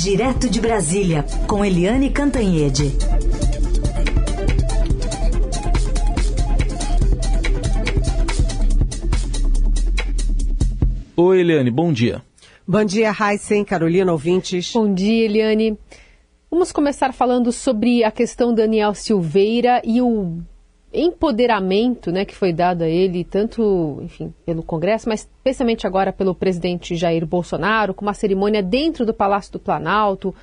Direto de Brasília, com Eliane Cantanhede. Oi, Eliane, bom dia. Bom dia, Heisen, Carolina, ouvintes. Bom dia, Eliane. Vamos começar falando sobre a questão Daniel Silveira e o empoderamento né, que foi dado a ele, tanto enfim, pelo Congresso, mas especialmente agora pelo presidente Jair Bolsonaro, com uma cerimônia dentro do Palácio do Planalto,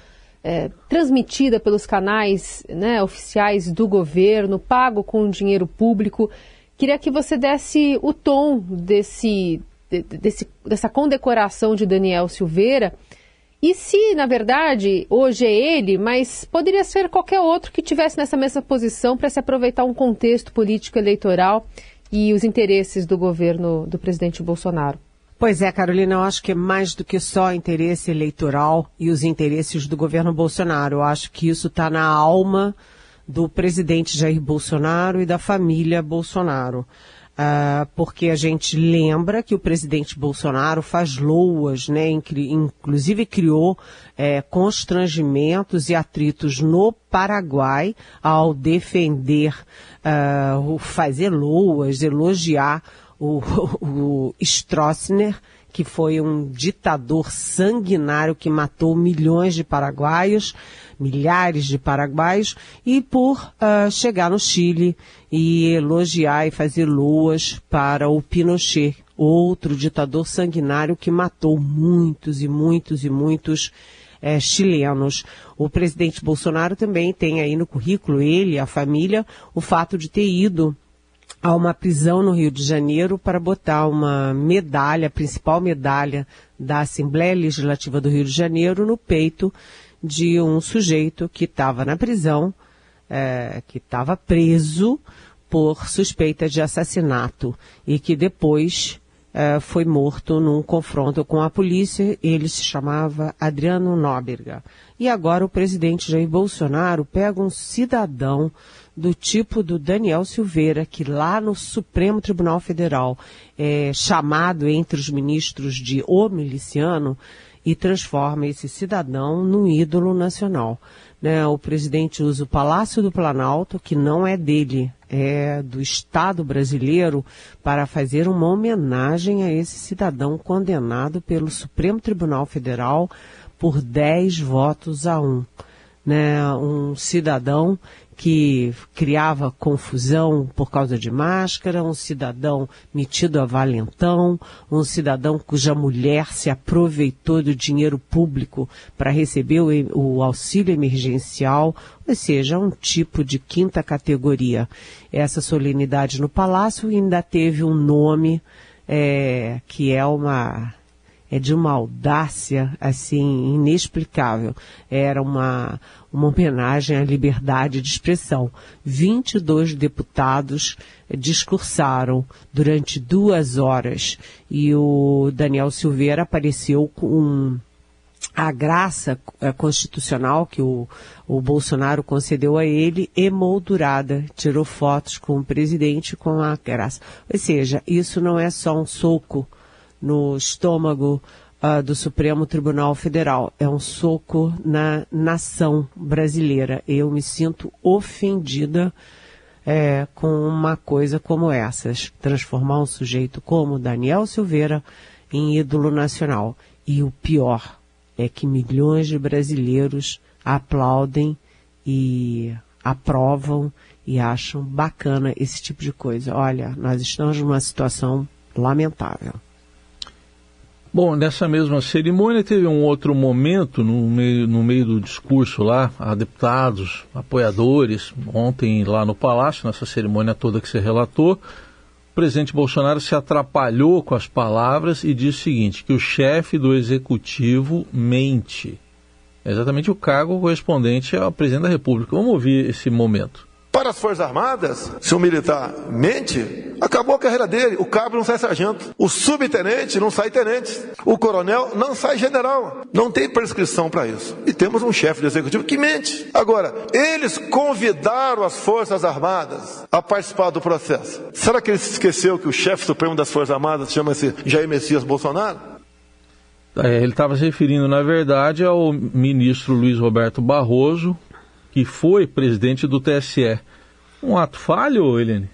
é, transmitida pelos canais né, oficiais do governo, pago com dinheiro público. Queria que você desse o tom desse, desse, dessa condecoração de Daniel Silveira e se, na verdade, hoje é ele, mas poderia ser qualquer outro que tivesse nessa mesma posição para se aproveitar um contexto político eleitoral e os interesses do governo do presidente Bolsonaro? Pois é, Carolina, eu acho que é mais do que só interesse eleitoral e os interesses do governo Bolsonaro. Eu acho que isso está na alma do presidente Jair Bolsonaro e da família Bolsonaro. Uh, porque a gente lembra que o presidente Bolsonaro faz loas, né, inclusive criou é, constrangimentos e atritos no Paraguai ao defender, uh, fazer loas, elogiar o, o Stroessner, que foi um ditador sanguinário que matou milhões de paraguaios, milhares de paraguaios, e por uh, chegar no Chile e elogiar e fazer loas para o Pinochet, outro ditador sanguinário que matou muitos e muitos e muitos é, chilenos. O presidente Bolsonaro também tem aí no currículo, ele, a família, o fato de ter ido a uma prisão no Rio de Janeiro para botar uma medalha, a principal medalha da Assembleia Legislativa do Rio de Janeiro, no peito de um sujeito que estava na prisão, é, que estava preso por suspeita de assassinato e que depois é, foi morto num confronto com a polícia. Ele se chamava Adriano Nóbrega. E agora o presidente Jair Bolsonaro pega um cidadão do tipo do Daniel Silveira, que lá no Supremo Tribunal Federal é chamado entre os ministros de o miliciano e transforma esse cidadão num ídolo nacional. Né? O presidente usa o Palácio do Planalto, que não é dele, é do Estado brasileiro, para fazer uma homenagem a esse cidadão condenado pelo Supremo Tribunal Federal por 10 votos a um. Né? Um cidadão que criava confusão por causa de máscara, um cidadão metido a valentão, um cidadão cuja mulher se aproveitou do dinheiro público para receber o, o, auxílio emergencial, ou seja, um tipo de quinta categoria. Essa solenidade no Palácio ainda teve um nome é, que é uma é de uma audácia assim inexplicável. Era uma uma homenagem à liberdade de expressão. 22 deputados discursaram durante duas horas e o Daniel Silveira apareceu com a graça eh, constitucional que o, o Bolsonaro concedeu a ele emoldurada. Tirou fotos com o presidente com a graça. Ou seja, isso não é só um soco no estômago uh, do Supremo Tribunal Federal. É um soco na nação brasileira. Eu me sinto ofendida é, com uma coisa como essas. Transformar um sujeito como Daniel Silveira em ídolo nacional. E o pior é que milhões de brasileiros aplaudem e aprovam e acham bacana esse tipo de coisa. Olha, nós estamos numa situação lamentável. Bom, nessa mesma cerimônia teve um outro momento no meio, no meio do discurso lá, a deputados, apoiadores, ontem lá no Palácio, nessa cerimônia toda que você relatou, presidente Bolsonaro se atrapalhou com as palavras e disse o seguinte, que o chefe do executivo mente. É exatamente o cargo correspondente ao presidente da República. Vamos ouvir esse momento. Para as Forças Armadas, se um militar mente, acabou a carreira dele. O cabo não sai sargento. O subtenente não sai tenente. O coronel não sai general. Não tem prescrição para isso. E temos um chefe do executivo que mente. Agora, eles convidaram as Forças Armadas a participar do processo. Será que ele se esqueceu que o chefe supremo das Forças Armadas chama-se Jair Messias Bolsonaro? É, ele estava se referindo, na verdade, ao ministro Luiz Roberto Barroso, que foi presidente do TSE. Um ato falho, Helene?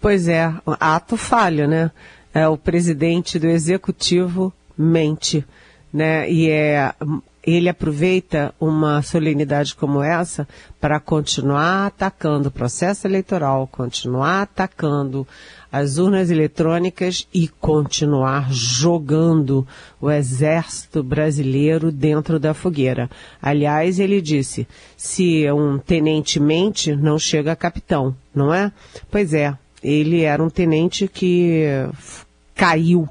Pois é, um ato falho, né? É, o presidente do executivo mente, né? E é ele aproveita uma solenidade como essa para continuar atacando o processo eleitoral, continuar atacando as urnas eletrônicas e continuar jogando o exército brasileiro dentro da fogueira. Aliás, ele disse: se um tenente mente, não chega a capitão, não é? Pois é, ele era um tenente que caiu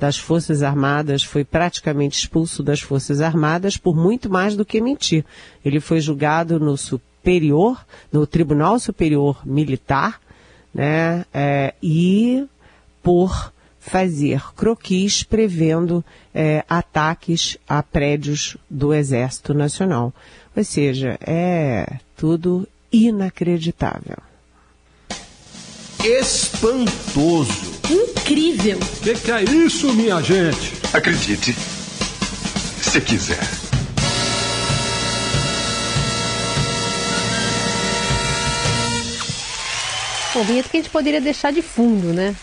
das Forças Armadas, foi praticamente expulso das Forças Armadas por muito mais do que mentir. Ele foi julgado no superior, no Tribunal Superior Militar, né, é, e por fazer croquis prevendo é, ataques a prédios do Exército Nacional. Ou seja, é tudo inacreditável. Espantoso incrível. O que, que é isso, minha gente? Acredite, se quiser. Bom, vinheta que a gente poderia deixar de fundo, né?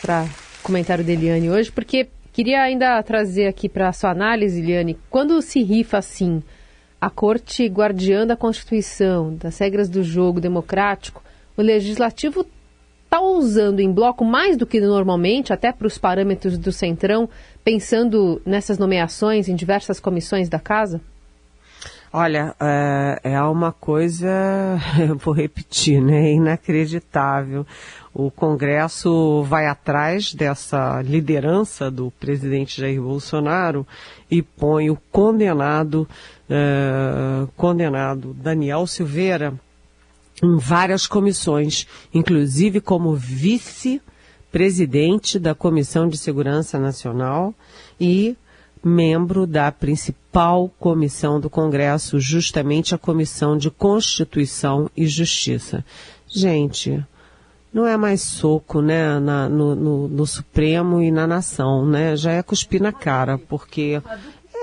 Para comentário da Eliane hoje, porque queria ainda trazer aqui para sua análise, Eliane, quando se rifa assim a corte guardiã da Constituição, das regras do jogo democrático, o legislativo está usando em bloco mais do que normalmente, até para os parâmetros do Centrão, pensando nessas nomeações em diversas comissões da Casa? Olha, é, é uma coisa, eu vou repetir, né? Inacreditável. O Congresso vai atrás dessa liderança do presidente Jair Bolsonaro e põe o condenado, é, condenado Daniel Silveira em várias comissões, inclusive como vice-presidente da Comissão de Segurança Nacional e membro da principal comissão do Congresso, justamente a Comissão de Constituição e Justiça. Gente, não é mais soco, né, na, no, no, no, Supremo e na nação, né? Já é cuspir na cara, porque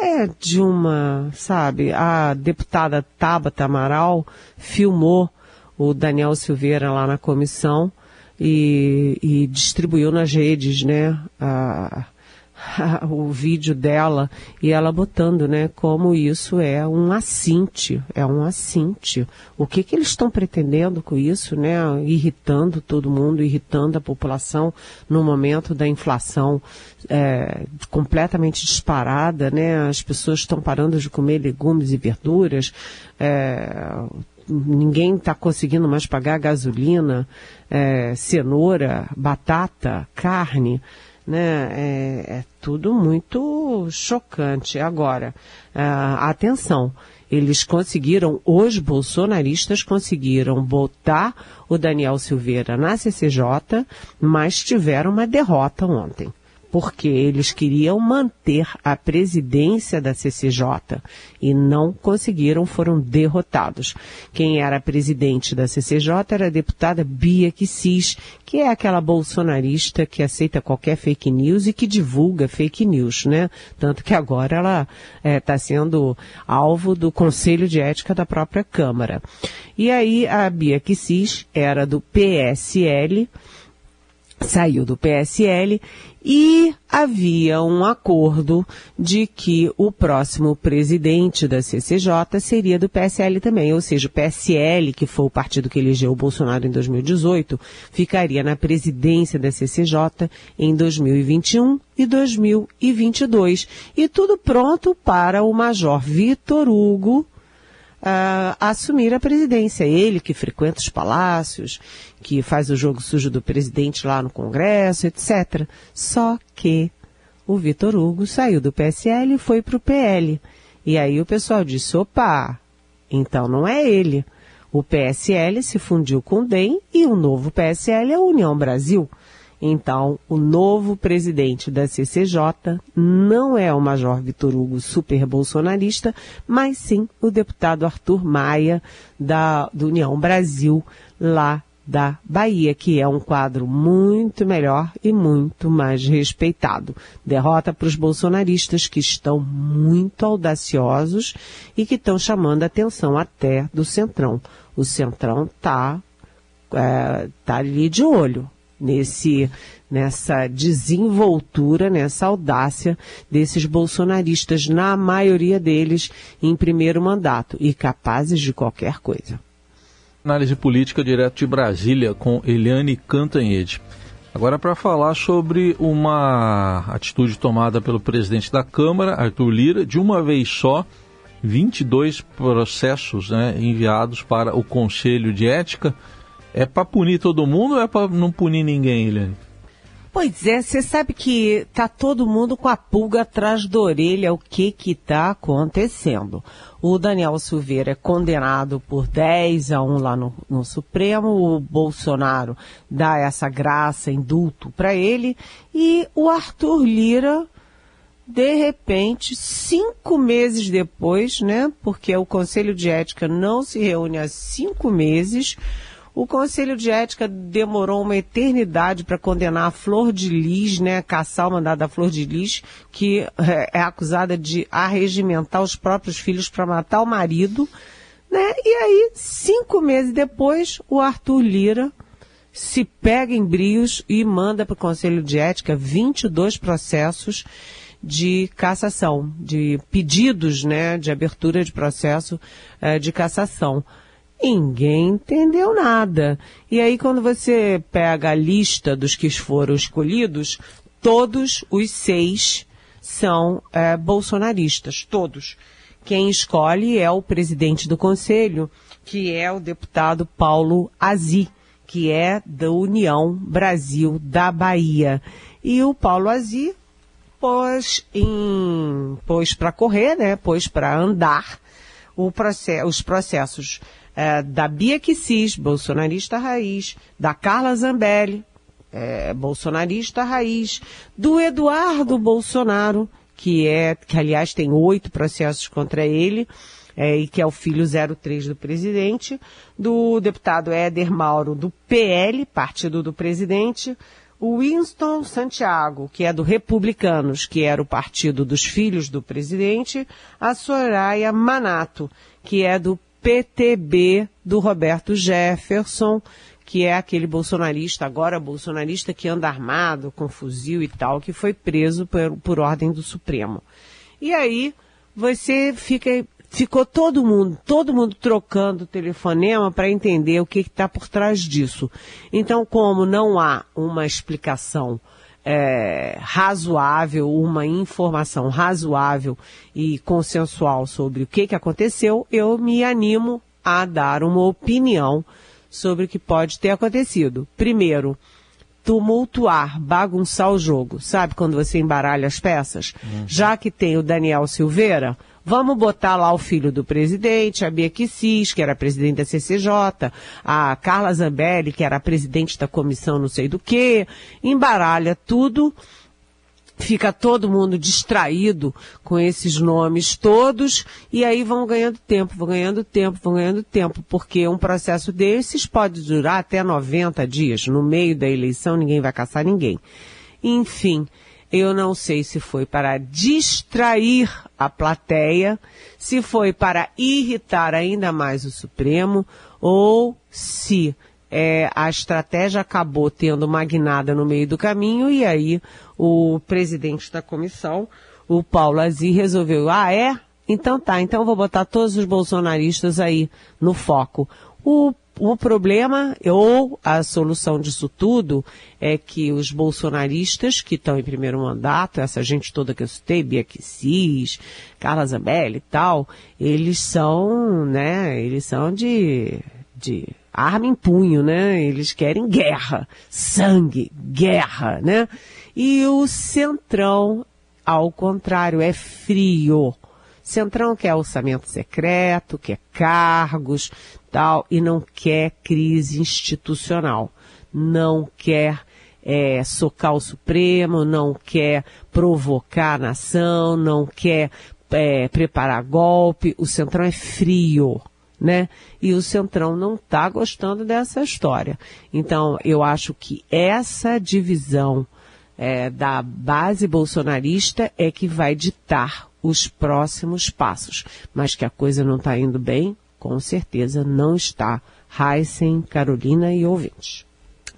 é de uma, sabe, a deputada Tabata Amaral filmou o Daniel Silveira lá na comissão e, e distribuiu nas redes, né, a, a, o vídeo dela e ela botando, né, como isso é um assinte, é um assinte. O que que eles estão pretendendo com isso, né, irritando todo mundo, irritando a população no momento da inflação é, completamente disparada, né, as pessoas estão parando de comer legumes e verduras, é, ninguém está conseguindo mais pagar gasolina, é, cenoura, batata, carne, né? É, é tudo muito chocante. Agora, é, atenção, eles conseguiram, os bolsonaristas conseguiram botar o Daniel Silveira na CCJ, mas tiveram uma derrota ontem porque eles queriam manter a presidência da CCJ e não conseguiram, foram derrotados. Quem era presidente da CCJ era a deputada Bia Kicis, que é aquela bolsonarista que aceita qualquer fake news e que divulga fake news, né? Tanto que agora ela está é, sendo alvo do Conselho de Ética da própria Câmara. E aí a Bia Kicis era do PSL, saiu do PSL e havia um acordo de que o próximo presidente da CCJ seria do PSL também, ou seja, o PSL, que foi o partido que elegeu o Bolsonaro em 2018, ficaria na presidência da CCJ em 2021 e 2022. E tudo pronto para o Major Vitor Hugo uh, assumir a presidência. Ele que frequenta os palácios, que faz o jogo sujo do presidente lá no Congresso, etc. Só que o Vitor Hugo saiu do PSL e foi para o PL. E aí o pessoal disse, opa, então não é ele. O PSL se fundiu com o DEM e o novo PSL é a União Brasil. Então, o novo presidente da CCJ não é o Major Vitor Hugo super bolsonarista, mas sim o deputado Arthur Maia, da, do União Brasil, lá da Bahia, que é um quadro muito melhor e muito mais respeitado. Derrota para os bolsonaristas que estão muito audaciosos e que estão chamando a atenção até do Centrão. O Centrão está é, tá ali de olho nesse nessa desenvoltura, nessa audácia desses bolsonaristas, na maioria deles em primeiro mandato e capazes de qualquer coisa. Análise política direto de Brasília com Eliane Cantanhede. Agora para falar sobre uma atitude tomada pelo presidente da Câmara, Arthur Lira, de uma vez só, 22 processos né, enviados para o Conselho de Ética. É para punir todo mundo ou é para não punir ninguém, Eliane? Pois é, você sabe que tá todo mundo com a pulga atrás da orelha o que que tá acontecendo. O Daniel Silveira é condenado por 10 a 1 lá no, no Supremo, o Bolsonaro dá essa graça, indulto para ele, e o Arthur Lira, de repente, cinco meses depois, né, porque o Conselho de Ética não se reúne há cinco meses, o Conselho de Ética demorou uma eternidade para condenar a Flor de Lis, né, caçar o mandado da Flor de Lis, que é, é acusada de arregimentar os próprios filhos para matar o marido, né? E aí, cinco meses depois, o Arthur Lira se pega em brios e manda para o Conselho de Ética 22 processos de cassação, de pedidos, né, de abertura de processo eh, de cassação. Ninguém entendeu nada. E aí, quando você pega a lista dos que foram escolhidos, todos os seis são é, bolsonaristas, todos. Quem escolhe é o presidente do conselho, que é o deputado Paulo Azi, que é da União Brasil da Bahia. E o Paulo Azi pôs em, pôs para correr, né? Pôs para andar processo, os processos é, da Bia Kicis, bolsonarista raiz, da Carla Zambelli, é, bolsonarista raiz, do Eduardo Bolsonaro, que é, que aliás tem oito processos contra ele, é, e que é o filho 03 do presidente, do deputado Éder Mauro, do PL, partido do presidente, Winston Santiago, que é do Republicanos, que era o partido dos filhos do presidente, a Soraya Manato, que é do PTB do Roberto Jefferson, que é aquele bolsonarista, agora bolsonarista que anda armado, com fuzil e tal, que foi preso por, por ordem do Supremo. E aí você fica, ficou todo mundo, todo mundo trocando telefonema para entender o que está por trás disso. Então, como não há uma explicação é, razoável, uma informação razoável e consensual sobre o que, que aconteceu, eu me animo a dar uma opinião sobre o que pode ter acontecido. Primeiro, tumultuar, bagunçar o jogo. Sabe quando você embaralha as peças? Uhum. Já que tem o Daniel Silveira, Vamos botar lá o filho do presidente, a Bia Kicis, que era presidente da CCJ, a Carla Zambelli, que era presidente da comissão não sei do que, embaralha tudo, fica todo mundo distraído com esses nomes todos, e aí vão ganhando tempo, vão ganhando tempo, vão ganhando tempo, porque um processo desses pode durar até 90 dias. No meio da eleição ninguém vai caçar ninguém. Enfim, eu não sei se foi para distrair a plateia, se foi para irritar ainda mais o Supremo, ou se é, a estratégia acabou tendo uma guinada no meio do caminho e aí o presidente da comissão, o Paulo Azir, resolveu, ah é? Então tá, então vou botar todos os bolsonaristas aí no foco. O o problema, ou a solução disso tudo, é que os bolsonaristas que estão em primeiro mandato, essa gente toda que eu citei, Bia Kicis, Carla Zambelli e tal, eles são, né, eles são de, de arma em punho, né? Eles querem guerra, sangue, guerra, né? E o Centrão, ao contrário, é frio. Centrão quer orçamento secreto, quer cargos, tal, e não quer crise institucional. Não quer é, socar o Supremo, não quer provocar a nação, não quer é, preparar golpe. O Centrão é frio. né? E o Centrão não está gostando dessa história. Então, eu acho que essa divisão é, da base bolsonarista é que vai ditar os próximos passos. Mas que a coisa não está indo bem, com certeza não está. Heisen, Carolina e ouvintes.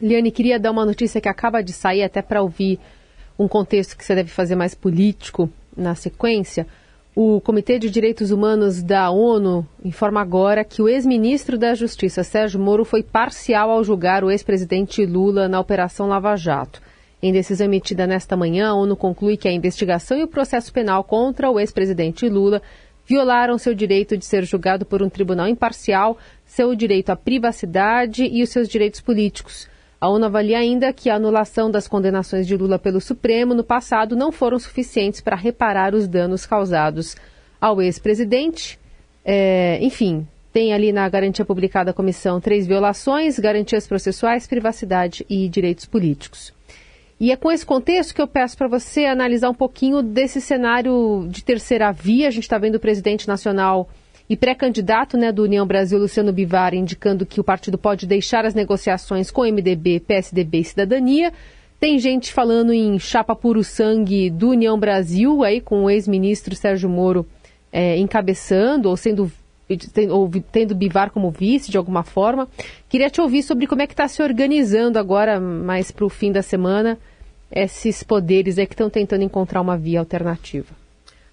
Liane, queria dar uma notícia que acaba de sair, até para ouvir um contexto que você deve fazer mais político na sequência. O Comitê de Direitos Humanos da ONU informa agora que o ex-ministro da Justiça, Sérgio Moro, foi parcial ao julgar o ex-presidente Lula na Operação Lava Jato. Em decisão emitida nesta manhã, a ONU conclui que a investigação e o processo penal contra o ex-presidente Lula violaram seu direito de ser julgado por um tribunal imparcial, seu direito à privacidade e os seus direitos políticos. A ONU avalia ainda que a anulação das condenações de Lula pelo Supremo no passado não foram suficientes para reparar os danos causados ao ex-presidente. É, enfim, tem ali na garantia publicada da comissão três violações: garantias processuais, privacidade e direitos políticos. E é com esse contexto que eu peço para você analisar um pouquinho desse cenário de terceira via. A gente está vendo o presidente nacional e pré-candidato né, do União Brasil, Luciano Bivar, indicando que o partido pode deixar as negociações com MDB, PSDB e Cidadania. Tem gente falando em chapa puro sangue do União Brasil, aí com o ex-ministro Sérgio Moro é, encabeçando ou sendo ou tendo Bivar como vice de alguma forma. Queria te ouvir sobre como é que está se organizando agora, mais para o fim da semana, esses poderes aí que estão tentando encontrar uma via alternativa.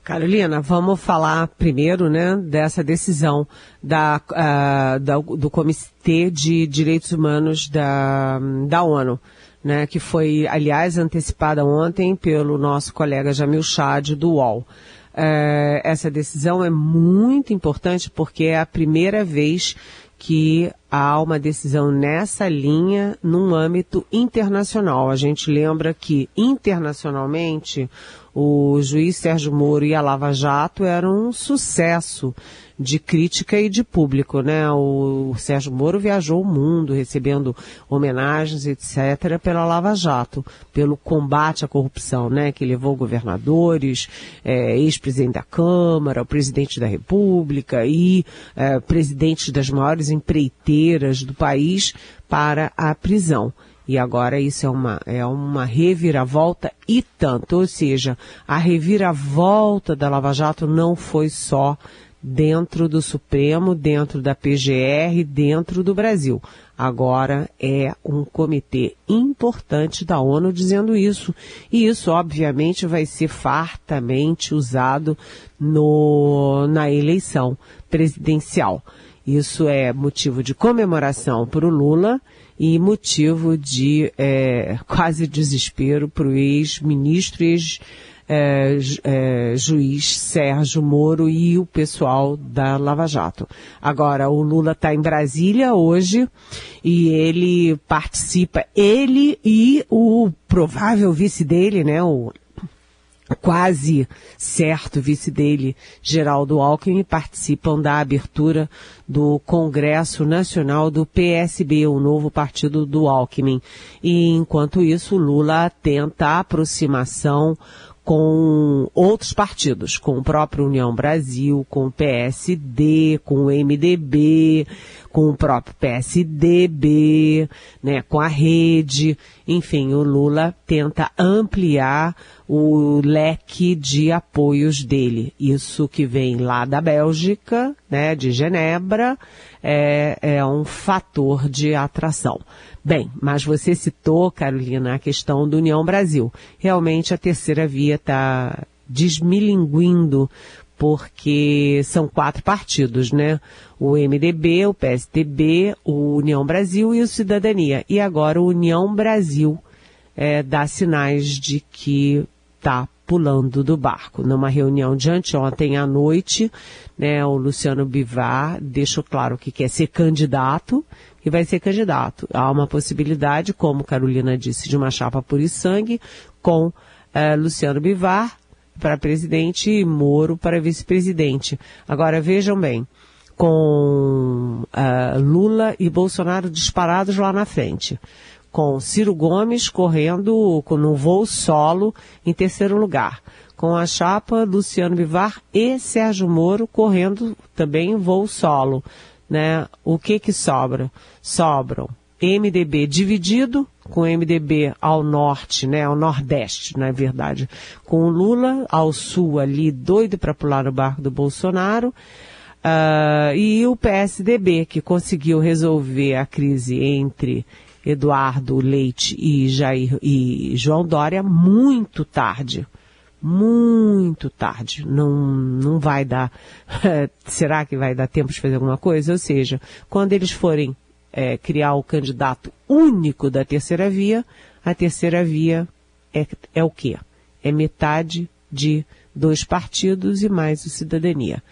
Carolina, vamos falar primeiro, né, dessa decisão da, uh, da, do Comitê de Direitos Humanos da, da ONU, né, que foi, aliás, antecipada ontem pelo nosso colega Jamil Chad do UOL. Uh, essa decisão é muito importante porque é a primeira vez que há uma decisão nessa linha num âmbito internacional. A gente lembra que internacionalmente o juiz Sérgio Moro e a Lava Jato eram um sucesso de crítica e de público, né? O Sérgio Moro viajou o mundo recebendo homenagens, etc., pela Lava Jato, pelo combate à corrupção, né? Que levou governadores, é, ex-presidente da Câmara, o presidente da República e é, presidentes das maiores empreiteiras do país para a prisão. E agora isso é uma, é uma reviravolta e tanto. Ou seja, a reviravolta da Lava Jato não foi só dentro do Supremo, dentro da PGR, dentro do Brasil. Agora é um comitê importante da ONU dizendo isso. E isso, obviamente, vai ser fartamente usado no, na eleição presidencial. Isso é motivo de comemoração para o Lula e motivo de é, quase desespero para o ex-ministro e ex é, é, juiz Sérgio Moro e o pessoal da Lava Jato. Agora, o Lula está em Brasília hoje e ele participa, ele e o provável vice dele, né, o quase certo vice dele, Geraldo Alckmin, participam da abertura do Congresso Nacional do PSB, o novo partido do Alckmin. E enquanto isso, Lula tenta a aproximação com outros partidos, com o próprio União Brasil, com o PSD, com o MDB, com o próprio PSDB, né, com a rede. Enfim, o Lula tenta ampliar o leque de apoios dele. Isso que vem lá da Bélgica, né, de Genebra, é, é um fator de atração. Bem, mas você citou, Carolina, a questão do União Brasil. Realmente a terceira via está desmilinguindo porque são quatro partidos, né? O MDB, o PSDB, o União Brasil e o Cidadania. E agora o União Brasil é, dá sinais de que está pulando do barco. Numa reunião de anteontem à noite, né, o Luciano Bivar deixou claro que quer ser candidato e vai ser candidato. Há uma possibilidade, como Carolina disse, de uma chapa por sangue com eh, Luciano Bivar para presidente e Moro para vice-presidente. Agora vejam bem, com uh, Lula e Bolsonaro disparados lá na frente, com Ciro Gomes correndo no voo solo em terceiro lugar, com a chapa Luciano Bivar e Sérgio Moro correndo também em voo solo né? O que que sobra? Sobram MDB dividido, com MDB ao norte, né, ao nordeste, na verdade, com o Lula ao sul ali, doido para pular no barco do Bolsonaro, uh, e o PSDB, que conseguiu resolver a crise entre Eduardo Leite e, Jair, e João Dória muito tarde. Muito tarde. Não, não vai dar. será que vai dar tempo de fazer alguma coisa? Ou seja, quando eles forem é, criar o candidato único da terceira via, a terceira via é, é o quê? É metade de dois partidos e mais o cidadania.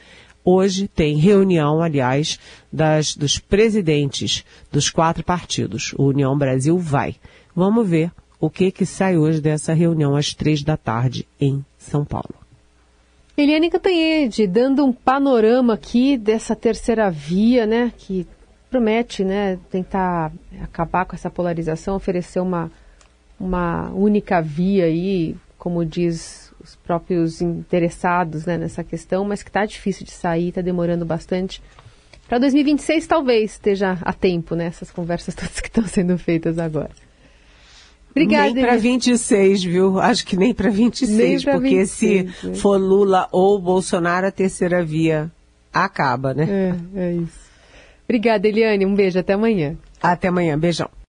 Hoje tem reunião, aliás, das, dos presidentes dos quatro partidos. O União Brasil vai. Vamos ver o que que sai hoje dessa reunião às três da tarde em São Paulo. Eliane Cantanhede, dando um panorama aqui dessa terceira via, né, que promete né, tentar acabar com essa polarização, oferecer uma, uma única via aí, como diz os próprios interessados né, nessa questão, mas que está difícil de sair, está demorando bastante. Para 2026 talvez esteja a tempo, né? Essas conversas todas que estão sendo feitas agora. Obrigada. Nem para 26, viu? Acho que nem para 26, nem porque 26, se é. for Lula ou Bolsonaro, a terceira via acaba, né? É, é isso. Obrigada, Eliane. Um beijo. Até amanhã. Até amanhã. Beijão.